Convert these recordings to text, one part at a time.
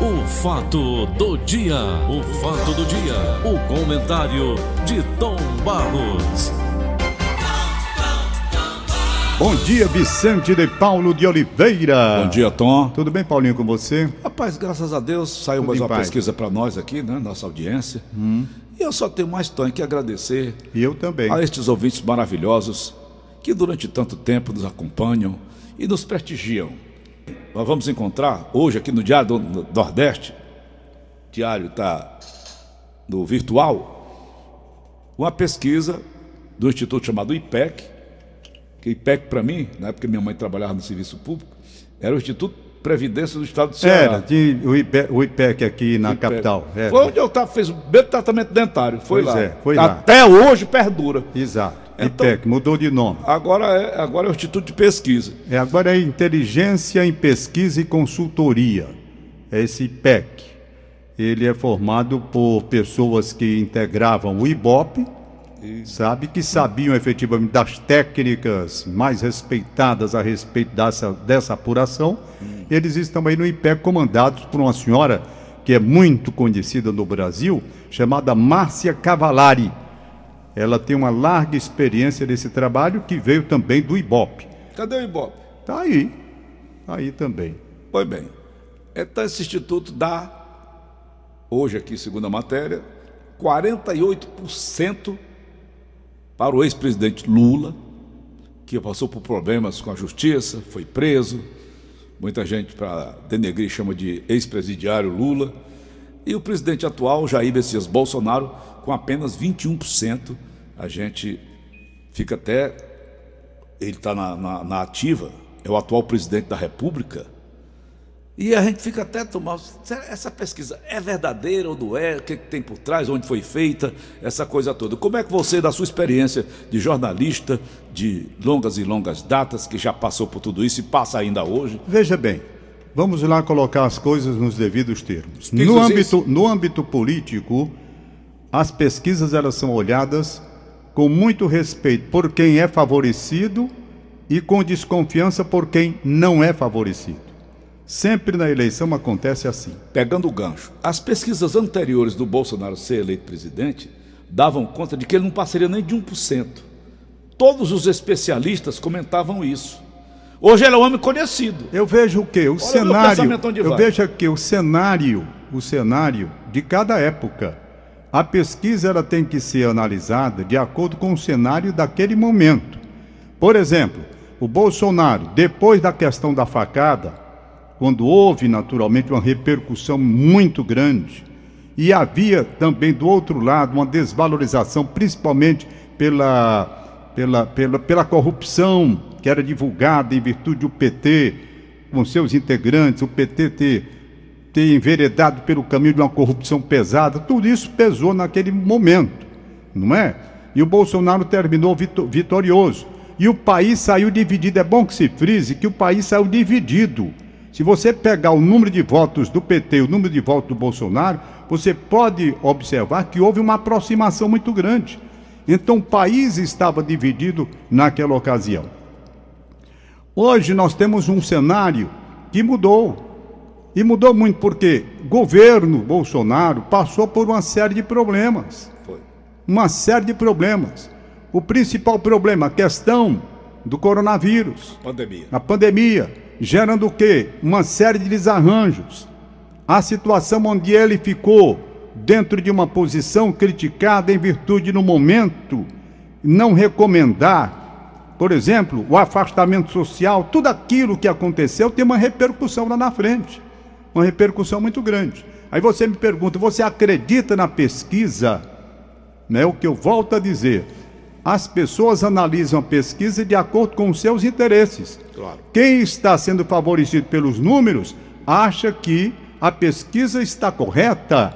O fato do dia, o fato do dia, o comentário de Tom Barros. Bom dia, Vicente de Paulo de Oliveira. Bom dia, Tom. Tudo bem, Paulinho, com você? Rapaz, graças a Deus saiu Tudo mais uma paz. pesquisa para nós aqui, né? Nossa audiência. E eu só tenho mais, Tom, que agradecer E eu também. a estes ouvintes maravilhosos que durante tanto tempo nos acompanham e nos prestigiam. Nós vamos encontrar hoje aqui no Diário do Nordeste, diário está no virtual, uma pesquisa do instituto chamado IPEC, que IPEC para mim, na época que minha mãe trabalhava no serviço público, era o Instituto Previdência do Estado do Ceará. Era, tinha o, IPE, o IPEC aqui na IPEC. capital. Era. Foi onde eu tava, fez o mesmo tratamento dentário, foi Pois lá. é, foi lá. Até hoje perdura. Exato. Então- IPEC, mudou de nome. Agora é, agora é o Instituto de Pesquisa. É, agora é Inteligência em Pesquisa e Consultoria. É esse IPEC. Ele é formado por pessoas que integravam o IBOP, sabe, que sabiam efetivamente das técnicas mais respeitadas a respeito dessa, dessa apuração. Eles estão aí no IPEC comandados por uma senhora que é muito conhecida no Brasil, chamada Márcia Cavalari. Ela tem uma larga experiência nesse trabalho que veio também do IBOP. Cadê o Ibope? Tá aí. Tá aí também. Pois bem. Então esse instituto dá, hoje aqui, segundo a matéria, 48% para o ex-presidente Lula, que passou por problemas com a justiça, foi preso. Muita gente, para denegrir, chama de ex-presidiário Lula. E o presidente atual, Jair Messias Bolsonaro, com apenas 21%. A gente fica até. Ele está na, na, na ativa, é o atual presidente da República. E a gente fica até tomando. Essa pesquisa é verdadeira ou não é? O que, que tem por trás? Onde foi feita? Essa coisa toda. Como é que você, da sua experiência de jornalista, de longas e longas datas, que já passou por tudo isso e passa ainda hoje, Veja bem, vamos lá colocar as coisas nos devidos termos. No âmbito, no âmbito político, as pesquisas elas são olhadas com muito respeito por quem é favorecido e com desconfiança por quem não é favorecido. Sempre na eleição acontece assim. pegando o gancho, as pesquisas anteriores do Bolsonaro ser eleito presidente davam conta de que ele não passaria nem de 1%. Todos os especialistas comentavam isso. Hoje ele é um homem conhecido. Eu vejo o quê? O meu cenário. Eu vejo aqui o cenário, o cenário de cada época. A pesquisa ela tem que ser analisada de acordo com o cenário daquele momento. Por exemplo, o Bolsonaro, depois da questão da facada, quando houve naturalmente uma repercussão muito grande, e havia também do outro lado uma desvalorização, principalmente pela, pela, pela, pela corrupção que era divulgada em virtude do PT, com seus integrantes, o PT ter, ter enveredado pelo caminho de uma corrupção pesada, tudo isso pesou naquele momento, não é? E o Bolsonaro terminou vito- vitorioso. E o país saiu dividido. É bom que se frise que o país saiu dividido. Se você pegar o número de votos do PT e o número de votos do Bolsonaro, você pode observar que houve uma aproximação muito grande. Então o país estava dividido naquela ocasião. Hoje nós temos um cenário que mudou. E mudou muito porque o governo Bolsonaro passou por uma série de problemas. Foi. Uma série de problemas. O principal problema, a questão do coronavírus Pandemia. na pandemia, gerando o quê? Uma série de desarranjos. A situação onde ele ficou dentro de uma posição criticada em virtude, no momento, não recomendar, por exemplo, o afastamento social, tudo aquilo que aconteceu tem uma repercussão lá na frente. Uma repercussão muito grande. Aí você me pergunta, você acredita na pesquisa? Né? O que eu volto a dizer. As pessoas analisam a pesquisa de acordo com os seus interesses. Claro. Quem está sendo favorecido pelos números acha que a pesquisa está correta.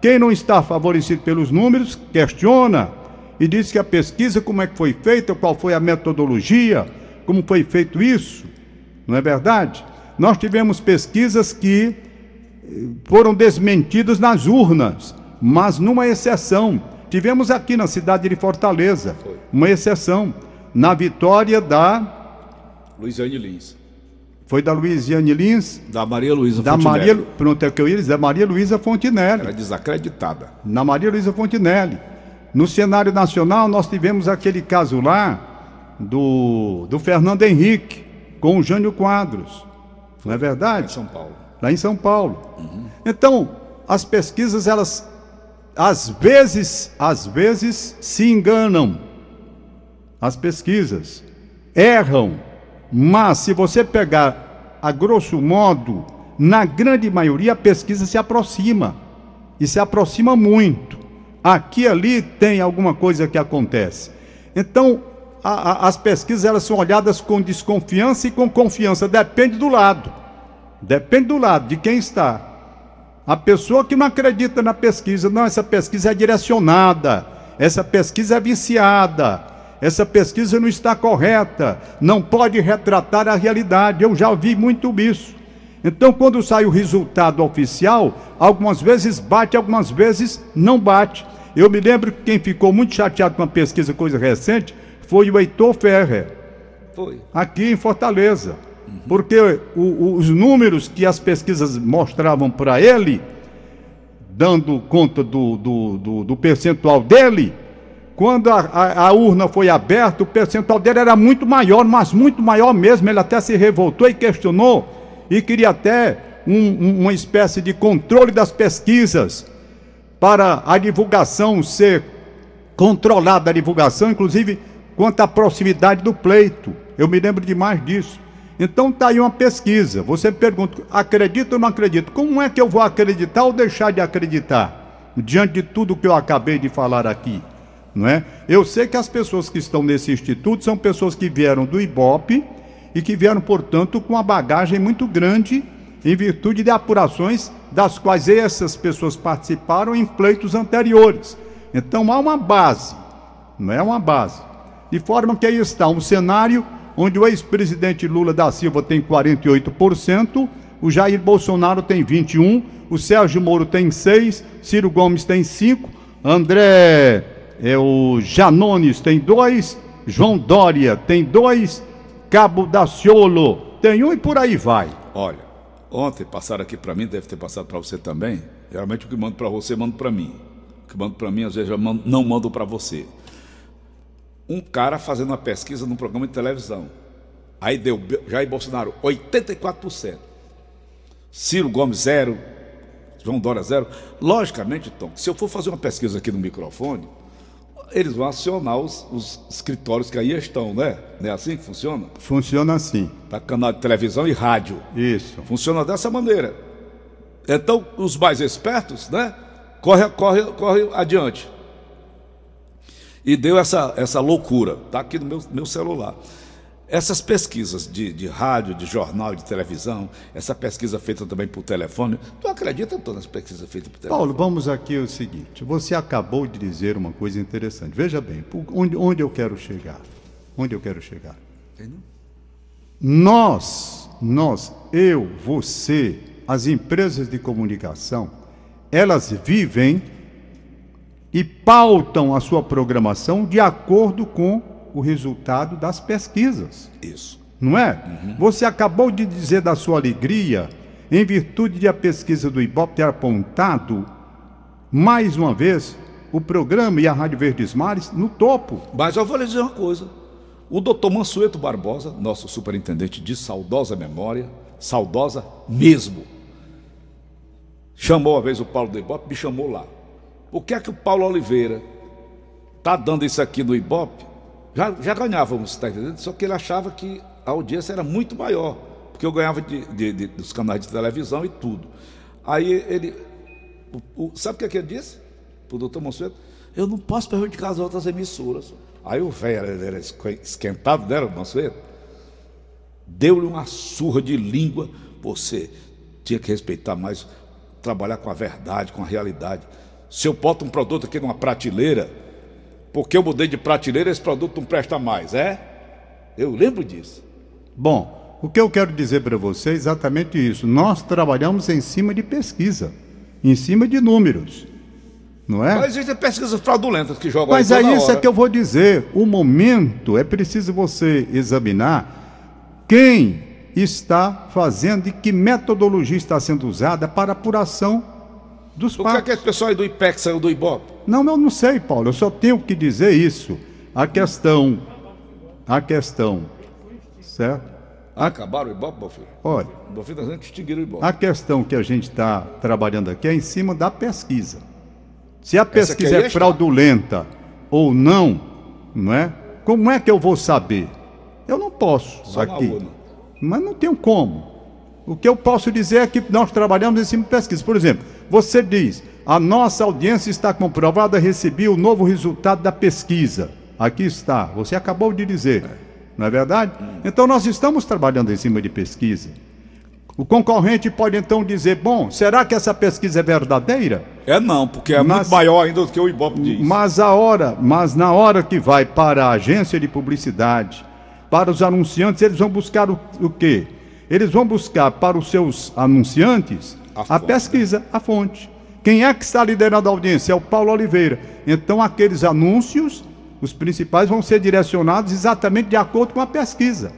Quem não está favorecido pelos números questiona e diz que a pesquisa, como é que foi feita, qual foi a metodologia, como foi feito isso. Não é verdade? Nós tivemos pesquisas que eh, foram desmentidas nas urnas, mas numa exceção. Tivemos aqui na cidade de Fortaleza uma exceção, na vitória da Luiziane Lins. Foi da Luiziane Lins. Da Maria Luísa da Fontinelli. Maria, pronto, é o que eu ia dizer, da Maria Luísa Fontinelli. Era desacreditada. Na Maria Luísa Fontinelli. No cenário nacional, nós tivemos aquele caso lá do, do Fernando Henrique com o Jânio Quadros. Não é verdade? Em São Paulo. Lá em São Paulo. Então, as pesquisas, elas às vezes, às vezes se enganam. As pesquisas erram, mas se você pegar a grosso modo, na grande maioria a pesquisa se aproxima e se aproxima muito. Aqui ali tem alguma coisa que acontece. Então, a, a, as pesquisas elas são olhadas com desconfiança e com confiança, depende do lado. Depende do lado, de quem está. A pessoa que não acredita na pesquisa, não, essa pesquisa é direcionada, essa pesquisa é viciada, essa pesquisa não está correta, não pode retratar a realidade. Eu já ouvi muito isso. Então, quando sai o resultado oficial, algumas vezes bate, algumas vezes não bate. Eu me lembro que quem ficou muito chateado com a pesquisa, coisa recente, foi o Heitor Ferrer. Foi. Aqui em Fortaleza. Porque o, o, os números que as pesquisas mostravam para ele, dando conta do, do, do, do percentual dele, quando a, a, a, urna foi aberta, o percentual dele era muito maior, mas muito maior mesmo. Ele até se revoltou e questionou e queria até um, um, uma espécie de controle das pesquisas para a divulgação ser controlada, a divulgação, inclusive quanto à proximidade do pleito. Eu me lembro demais disso. Então está aí uma pesquisa. Você pergunta, acredita ou não acredita? Como é que eu vou acreditar ou deixar de acreditar? Diante de tudo que eu acabei de falar aqui. Não é? Eu sei que as pessoas que estão nesse instituto são pessoas que vieram do IBOP e que vieram, portanto, com uma bagagem muito grande em virtude de apurações das quais essas pessoas participaram em pleitos anteriores. Então há uma base, não é uma base. De forma que aí está um cenário onde o ex-presidente Lula da Silva tem 48%, o Jair Bolsonaro tem 21%, o Sérgio Moro tem 6%, Ciro Gomes tem 5%, André é, o Janones tem 2%, João Dória tem 2%, Cabo Daciolo tem 1 um, e por aí vai. Olha, ontem passaram aqui para mim, deve ter passado para você também. Geralmente o que mando para você, mando para mim. O que mando para mim, às vezes, mando, não mando para você um cara fazendo uma pesquisa num programa de televisão. Aí deu Jair Bolsonaro 84%. Ciro Gomes zero. João Dória zero. Logicamente, Tom, se eu for fazer uma pesquisa aqui no microfone, eles vão acionar os, os escritórios que aí estão, né? Não é assim que funciona? Funciona assim. Para canal de televisão e rádio. Isso. Funciona dessa maneira. Então, os mais espertos, né? Corre, corre, corre adiante e deu essa, essa loucura. Está aqui no meu, meu celular. Essas pesquisas de, de rádio, de jornal, de televisão, essa pesquisa feita também por telefone, tu acredita em todas as pesquisas feitas por telefone? Paulo, vamos aqui o seguinte: você acabou de dizer uma coisa interessante. Veja bem, onde, onde eu quero chegar? Onde eu quero chegar? Nós, nós, eu, você, as empresas de comunicação, elas vivem e pautam a sua programação de acordo com o resultado das pesquisas. Isso. Não é? Uhum. Você acabou de dizer da sua alegria, em virtude de a pesquisa do Ibope ter apontado, mais uma vez, o programa e a Rádio Verdes Mares no topo. Mas eu vou lhe dizer uma coisa. O doutor Mansueto Barbosa, nosso superintendente de saudosa memória, saudosa mesmo, chamou uma vez o Paulo do Ibope, me chamou lá. Por que é que o Paulo Oliveira está dando isso aqui no Ibope? Já, já ganhávamos, está entendendo? Só que ele achava que a audiência era muito maior, porque eu ganhava de, de, de, dos canais de televisão e tudo. Aí ele. O, o, sabe o que, é que ele disse? Para o doutor Monsueto? Eu não posso prejudicar as outras emissoras. Aí o velho era esquentado, né, Monsueto? Deu-lhe uma surra de língua. Você tinha que respeitar mais, trabalhar com a verdade, com a realidade. Se eu boto um produto aqui numa prateleira, porque eu mudei de prateleira, esse produto não presta mais, é? Eu lembro disso. Bom, o que eu quero dizer para você é exatamente isso. Nós trabalhamos em cima de pesquisa, em cima de números. Não é? Mas existem pesquisas fraudulentas que jogam Mas é isso hora. é que eu vou dizer. O momento é preciso você examinar quem está fazendo e que metodologia está sendo usada para apuração dos Por que fatos. aquele pessoal aí do IPEC saiu do IBOP? Não, eu não sei, Paulo. Eu só tenho que dizer isso. A questão, a questão, certo? Acabaram o IBOP, Bonfim? Olha, O Bonfim está dizendo que extinguiram o IBOP. a questão que a gente está trabalhando aqui é em cima da pesquisa. Se a pesquisa é está. fraudulenta ou não, não é? Como é que eu vou saber? Eu não posso Só aqui. Mas não tenho como. O que eu posso dizer é que nós trabalhamos em cima de pesquisa. Por exemplo, você diz, a nossa audiência está comprovada, recebi o novo resultado da pesquisa. Aqui está. Você acabou de dizer. Não é verdade? Então nós estamos trabalhando em cima de pesquisa. O concorrente pode então dizer, bom, será que essa pesquisa é verdadeira? É não, porque é Mas- muito maior ainda do que o IBOP diz. Mas a hora, mas na hora que vai para a agência de publicidade, para os anunciantes, eles vão buscar o, o quê? Eles vão buscar para os seus anunciantes A a, fonte, pesquisa, a fonte. Quem é que está liderando a audiência? É o Paulo Oliveira. Então aqueles anúncios, os principais, vão ser direcionados exatamente de acordo com a pesquisa.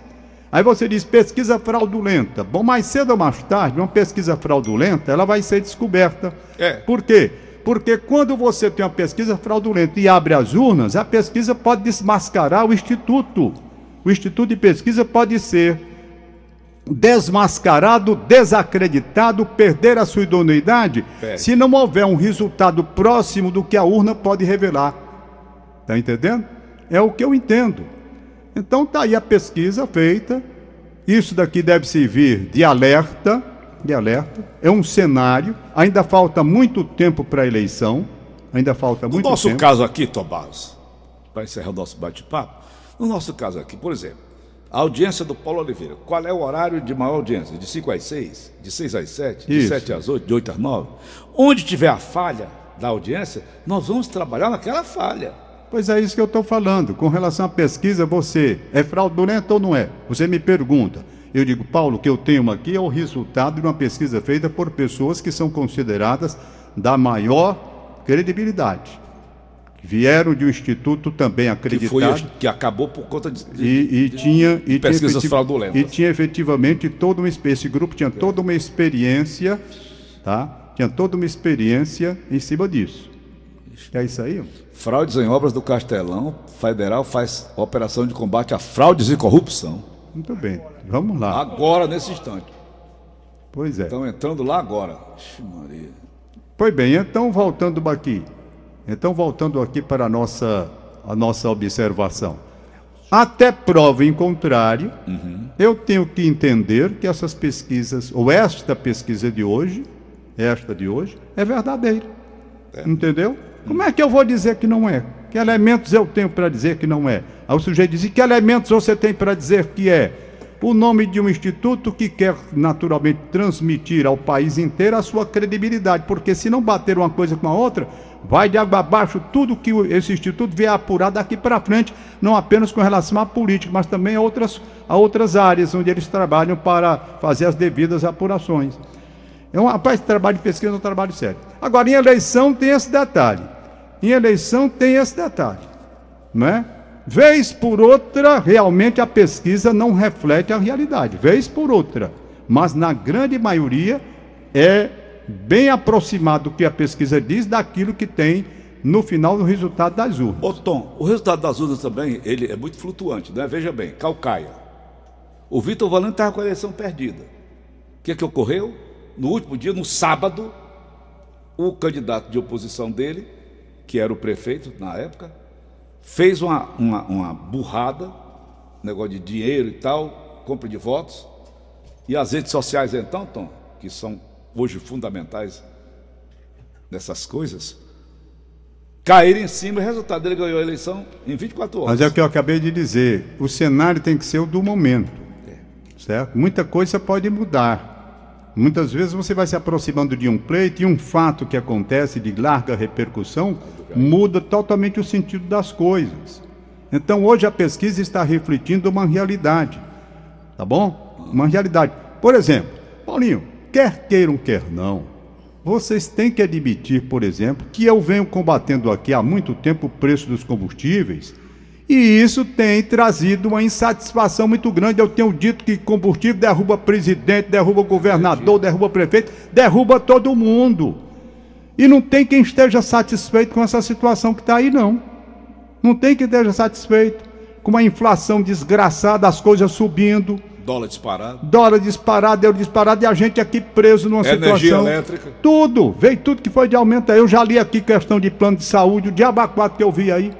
Aí você diz pesquisa fraudulenta. Bom, mais cedo ou mais tarde, uma pesquisa fraudulenta, ela vai ser descoberta. É. Por quê? Porque quando você tem uma pesquisa fraudulenta e abre as urnas, a pesquisa pode desmascarar o instituto. O instituto de pesquisa pode ser desmascarado, desacreditado, perder a sua idoneidade, se não houver um resultado próximo do que a urna pode revelar. Tá entendendo? É o que eu entendo. Então tá aí a pesquisa feita. Isso daqui deve servir de alerta, de alerta. É um cenário. Ainda falta muito tempo para a eleição. Ainda falta No muito nosso tempo. caso aqui, Tomás, para encerrar o nosso bate-papo, no nosso caso aqui, por exemplo, a audiência do Paulo Oliveira, qual é o horário de maior audiência? De 5 às 6? De 6 às 7? De Isso. 7 às 8? De 8 às 9? Onde tiver a falha da audiência, nós vamos trabalhar naquela falha. Pois é isso que eu estou falando. Com relação à pesquisa, você é fraudulento ou não é? Você me pergunta. Eu digo, Paulo, o que eu tenho aqui é o resultado de uma pesquisa feita por pessoas que são consideradas da maior credibilidade. Vieram de um instituto também Que, foi, acreditado. que acabou por conta de, de- E, e de- tinha, e tinha pesquisas efetiv- fraudulentas. E tinha efetivamente toda uma experiência. Esse grupo tinha toda uma experiência, tá? Tinha toda uma experiência em cima disso. É isso aí? fraudes em obras do Castelão Federal faz operação de combate a fraudes e corrupção. Muito bem. Vamos lá. Agora, nesse instante. Pois é. Estão entrando lá agora. Ixi, Maria. Pois bem, então voltando aqui. Então voltando aqui para a nossa, a nossa observação. Até prova em contrário, eu tenho que entender que essas pesquisas, ou esta pesquisa de hoje, esta de hoje, é verdadeira. Entendeu? Como é que eu vou dizer que não é? Que elementos eu tenho para dizer que não é? Aí o sujeito diz: e que elementos você tem para dizer que é? O nome de um instituto que quer naturalmente transmitir ao país inteiro a sua credibilidade, porque se não bater uma coisa com a outra, vai de água abaixo tudo que esse instituto vier apurar daqui para frente, não apenas com relação à política, mas também a outras, a outras áreas onde eles trabalham para fazer as devidas apurações. É um rapaz que trabalha de pesquisa, é um trabalho sério. Agora, em eleição tem esse detalhe. Em eleição tem esse detalhe. Não é? Vez por outra, realmente a pesquisa não reflete a realidade. Vez por outra. Mas na grande maioria é bem aproximado do que a pesquisa diz daquilo que tem no final do resultado das urnas. Ô Tom, o resultado das urnas também ele é muito flutuante, né? Veja bem, Calcaia. O Vitor Valente estava com a eleição perdida. O que, que ocorreu? No último dia, no sábado, o candidato de oposição dele, que era o prefeito na época, fez uma, uma, uma burrada, negócio de dinheiro e tal, compra de votos. E as redes sociais, então, Tom, que são hoje fundamentais nessas coisas, caíram em cima o resultado dele ganhou a eleição em 24 horas. Mas é o que eu acabei de dizer. O cenário tem que ser o do momento. Certo? Muita coisa pode mudar. Muitas vezes você vai se aproximando de um pleito e um fato que acontece de larga repercussão muda totalmente o sentido das coisas. Então hoje a pesquisa está refletindo uma realidade. Tá bom? Uma realidade. Por exemplo, Paulinho, quer queiram, quer não, vocês têm que admitir, por exemplo, que eu venho combatendo aqui há muito tempo o preço dos combustíveis E isso tem trazido uma insatisfação muito grande. Eu tenho dito que combustível derruba presidente, derruba governador, derruba prefeito, derruba todo mundo. E não tem quem esteja satisfeito com essa situação que está aí, não. Não tem quem esteja satisfeito. Com uma inflação desgraçada, as coisas subindo. Dólar disparado. Dólar disparado, euro disparado, e a gente aqui preso numa Energia situação. elétrica. Tudo, veio tudo que foi de aumento aí. Eu já li aqui questão de plano de saúde, o diabo que eu vi aí.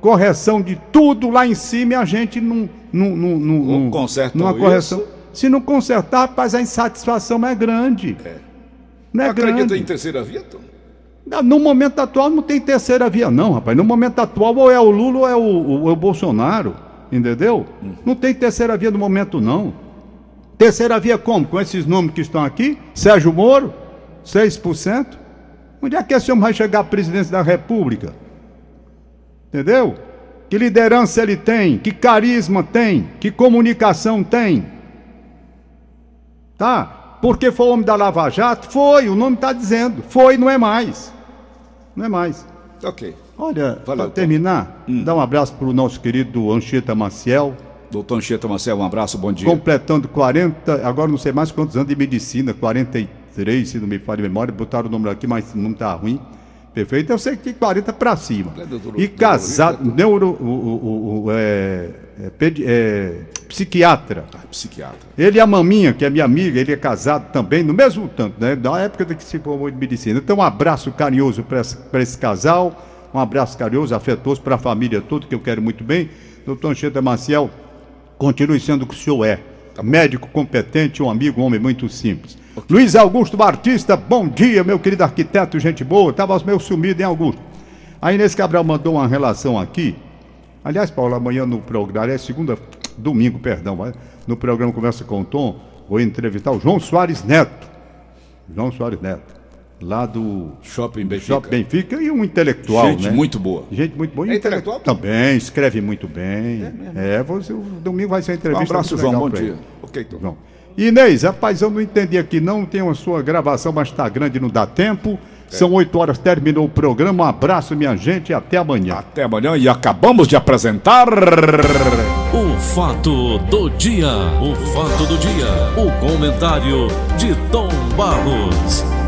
Correção de tudo lá em cima e a gente não. Não, não, não, Não consertam numa correção. isso. Se não consertar, rapaz, a insatisfação é grande. Não é Acredita grande. em terceira via, Tom? No momento atual não tem terceira via, não, rapaz. No momento atual, ou é o Lula ou é o, o- é o Bolsonaro. Entendeu? Não tem terceira via no momento, não. Terceira via como? Com esses nomes que estão aqui? Sérgio Moro, 6%. Onde é que esse homem vai chegar à presidência da República? Entendeu? Que liderança ele tem? Que carisma tem? Que comunicação tem? Tá? Porque foi o homem da Lava Jato? Foi, o nome está dizendo. Foi, não é mais. Não é mais. Ok. Olha, para terminar, dá um abraço para o nosso querido Anchieta Maciel, Doutor Anchieta Marcelo, um abraço, bom dia. completando 40, agora não sei mais quantos anos de medicina, 43, se não me falha a memória, botaram o número aqui, mas não está ruim. Perfeito, eu sei que 40 para cima. É, doutor- E casado, neuro, o, o, é, é, é, psiquiatra. Ah, psiquiatra. Ele e a maminha, que é minha amiga, ele é casado também, no mesmo tanto, né? Da época que se formou de medicina. Então, um abraço carinhoso para esse, esse casal, um abraço carinhoso, afetuoso para a família toda, que eu quero muito bem. Doutor Anchieta Maciel, continue sendo o que o senhor é. Médico competente, um amigo, um homem muito simples. Luiz Augusto Batista, bom dia, meu querido arquiteto, gente boa. Estava meio sumido, hein, Augusto? A Inês Cabral mandou uma relação aqui. Aliás, Paulo, amanhã no programa, aliás, segunda, domingo, perdão, no programa Conversa com o Tom, vou entrevistar o João Soares Neto. João Soares Neto, lá do Shopping Benfica. Shopping Benfica e um intelectual, Gente né? muito boa. Gente muito boa. e É intelectual? Também, escreve muito bem. É, você, o domingo vai ser uma Um entrevista. abraço, muito João, bom dia. ele. Ok, Tom. João. Inês, rapaz, eu não entendi aqui, não tem a sua gravação, mas está grande, não dá tempo. É. São 8 horas, terminou o programa. Um abraço, minha gente, e até amanhã. Até amanhã e acabamos de apresentar. O fato do dia, o fato do dia, o comentário de Tom Barros.